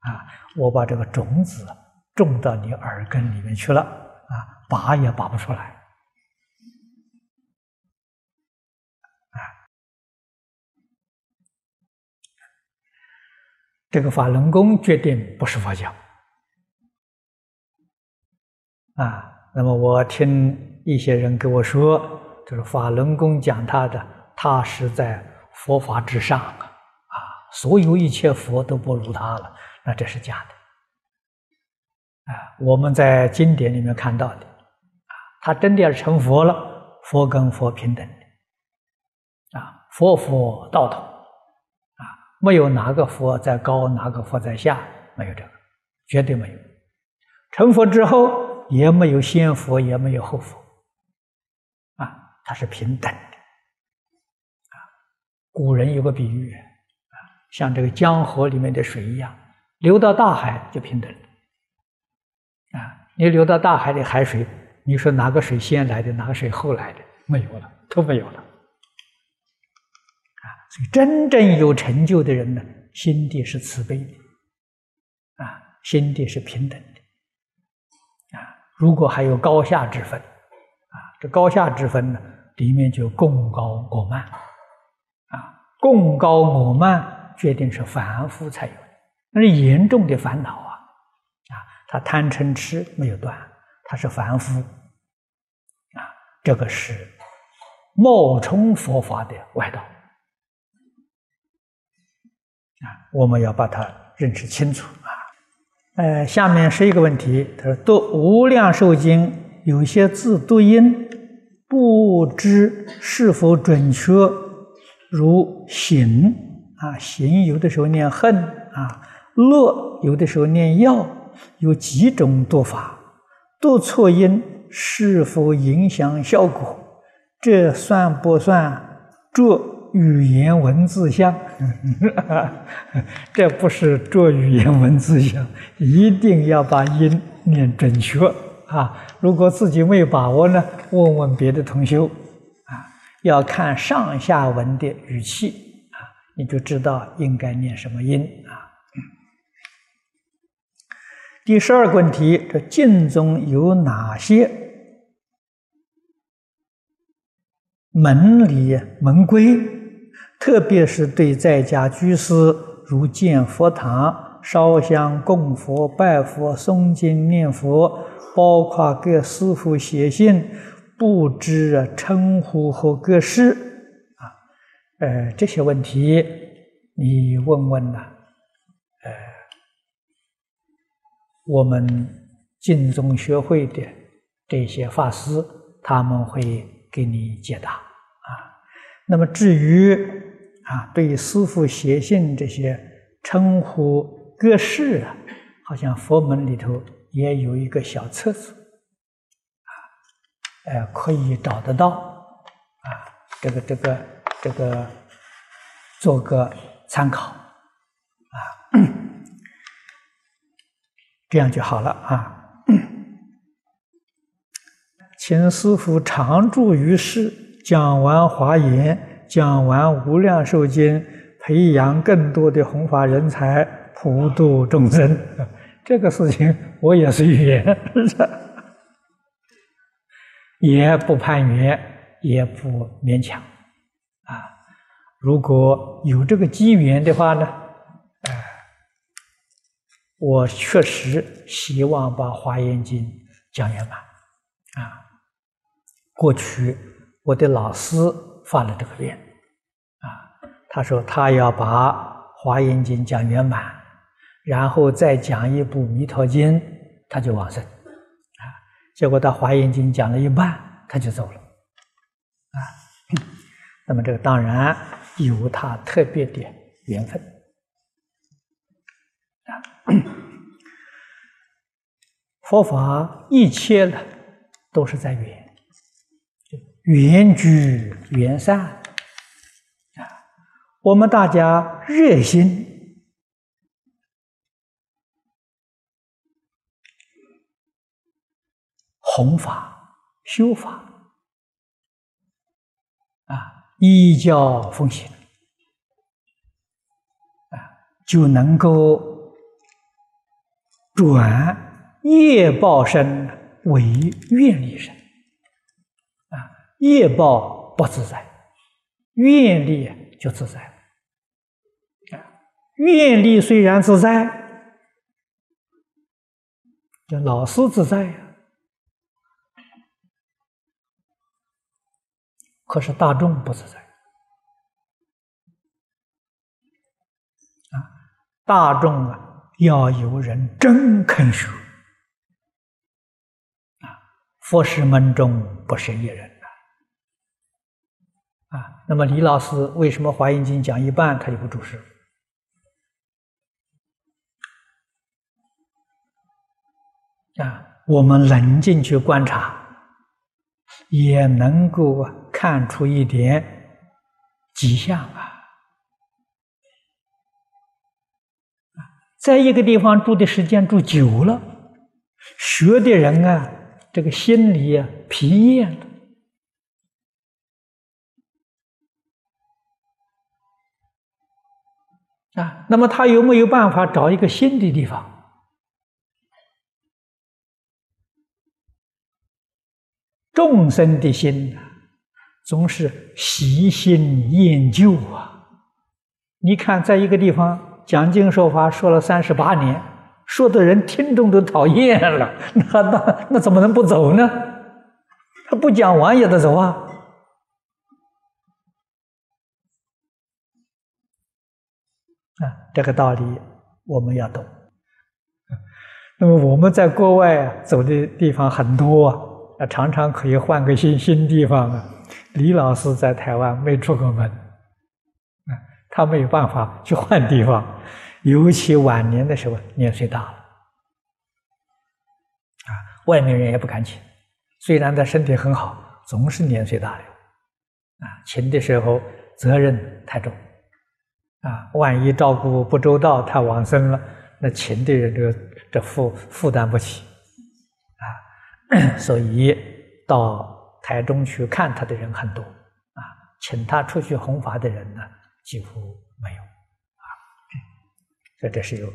啊！我把这个种子。种到你耳根里面去了啊，拔也拔不出来啊！这个法轮功决定不是佛教啊。那么我听一些人跟我说，就是法轮功讲他的，他是在佛法之上啊，啊，所有一切佛都不如他了，那这是假的。啊，我们在经典里面看到的，啊，他真的要成佛了，佛跟佛平等的，啊，佛佛道同，啊，没有哪个佛在高，哪个佛在下，没有这个，绝对没有。成佛之后，也没有先佛，也没有后佛，啊，他是平等的，啊，古人有个比喻，啊，像这个江河里面的水一样，流到大海就平等。啊，你流到大海的海水，你说哪个水先来的，哪个水后来的？没有了，都没有了。啊，所以真正有成就的人呢，心地是慈悲的，啊，心地是平等的，啊，如果还有高下之分，啊，这高下之分呢，里面就共高我慢，啊，共高我慢决定是凡夫才有的，那是严重的烦恼啊。他贪嗔痴没有断，他是凡夫，啊，这个是冒充佛法的外道，啊，我们要把它认识清楚啊。呃，下面是一个问题，他说读《无量寿经》，有些字读音不知是否准确，如“行”啊，“行”有的时候念“恨”啊，“乐”有的时候念“要”。有几种读法，读错音是否影响效果？这算不算做语言文字像？<laughs> 这不是做语言文字像，一定要把音念准确啊！如果自己没有把握呢，问问别的同修啊，要看上下文的语气啊，你就知道应该念什么音啊。第十二个问题：这经中有哪些门礼门规？特别是对在家居士，如建佛堂、烧香供佛、拜佛、诵经念佛，包括给师傅写信、布置称呼和格式啊，呃，这些问题你问问呐，我们净宗学会的这些法师，他们会给你解答啊。那么至于啊，对师父写信这些称呼格式啊，好像佛门里头也有一个小册子啊，呃，可以找得到啊。这个这个这个，做个参考啊。这样就好了啊！<clears throat> 请师傅常住于世，讲完华严，讲完无量寿经，培养更多的弘法人才，普度众生。<laughs> 这个事情我也是愿，<laughs> 也不攀缘，也不勉强啊。如果有这个机缘的话呢？我确实希望把《华严经》讲圆满啊！过去我的老师发了这个愿啊，他说他要把《华严经》讲圆满，然后再讲一部《弥陀经》，他就往生啊。结果他《华严经》讲了一半，他就走了啊。<laughs> 那么这个当然有他特别的缘分。佛法一切呢，都是在缘，缘聚缘散啊。我们大家热心弘法修法啊，依教奉行啊，就能够。转业报身为愿力身啊，业报不自在，愿力就自在了啊。愿力虽然自在，这老师自在呀，可是大众不自在啊，大众啊。要有人真肯学！佛师门中不是一人呐啊！那么李老师为什么《华严经》讲一半他就不注释啊？我们冷静去观察，也能够看出一点迹象啊。在一个地方住的时间住久了，学的人啊，这个心里啊疲厌了啊，那么他有没有办法找一个新的地方？众生的心啊，总是喜新厌旧啊。你看，在一个地方。讲经说法说了三十八年，说的人听众都讨厌了，<laughs> 那那那怎么能不走呢？他不讲完也得走啊！啊，这个道理我们要懂。那么我们在国外啊，走的地方很多啊，常常可以换个新新地方啊。李老师在台湾没出过门。啊他没有办法去换地方，尤其晚年的时候年岁大了，啊外面人也不敢请。虽然他身体很好，总是年岁大了，啊，请的时候责任太重，啊，万一照顾不周到，他往生了，那请的人这个这负负担不起，啊，<clears throat> 所以到台中去看他的人很多，啊，请他出去弘法的人呢几乎没有，这这是有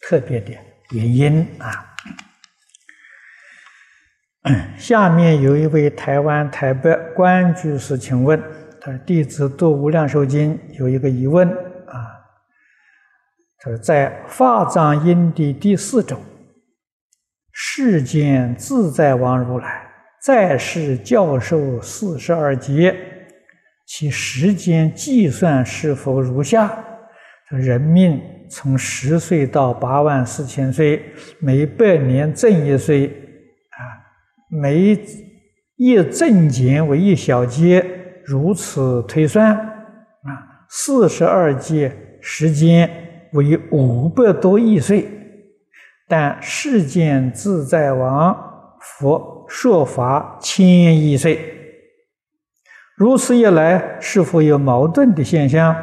特别的原因啊。<coughs> 下面有一位台湾台北关居士，请问他说：“弟子读《无量寿经》有一个疑问啊，他说在法藏因地第四种，世间自在王如来在世教授四十二劫，其时间计算是否如下？人命从十岁到八万四千岁，每百年增一岁。”啊每一正减为一小节，如此推算，啊，四十二节时间为五百多亿岁。但世间自在王佛说法千亿岁，如此一来，是否有矛盾的现象？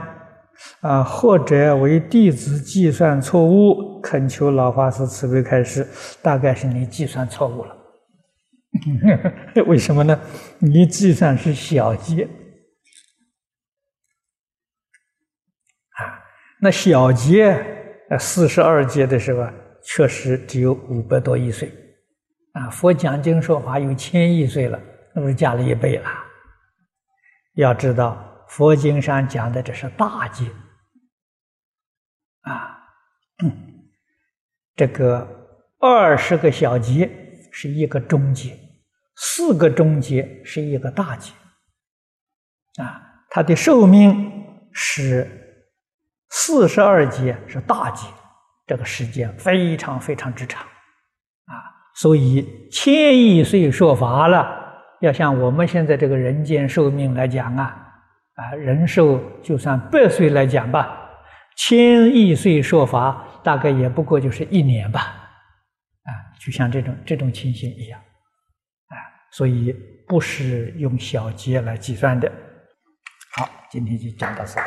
啊，或者为弟子计算错误？恳求老法师慈悲开示。大概是你计算错误了。<laughs> 为什么呢？你计算是小节啊，那小节呃四十二节的时候，确实只有五百多亿岁啊。佛讲经说法有千亿岁了，那不是加了一倍了？要知道，佛经上讲的这是大劫啊，这个二十个小节是一个中节。四个中节是一个大节，啊，它的寿命是四十二节是大节，这个时间非常非常之长，啊，所以千亿岁说法了，要像我们现在这个人间寿命来讲啊，啊，人寿就算百岁来讲吧，千亿岁说法大概也不过就是一年吧，啊，就像这种这种情形一样。啊所以不是用小节来计算的。好，今天就讲到此。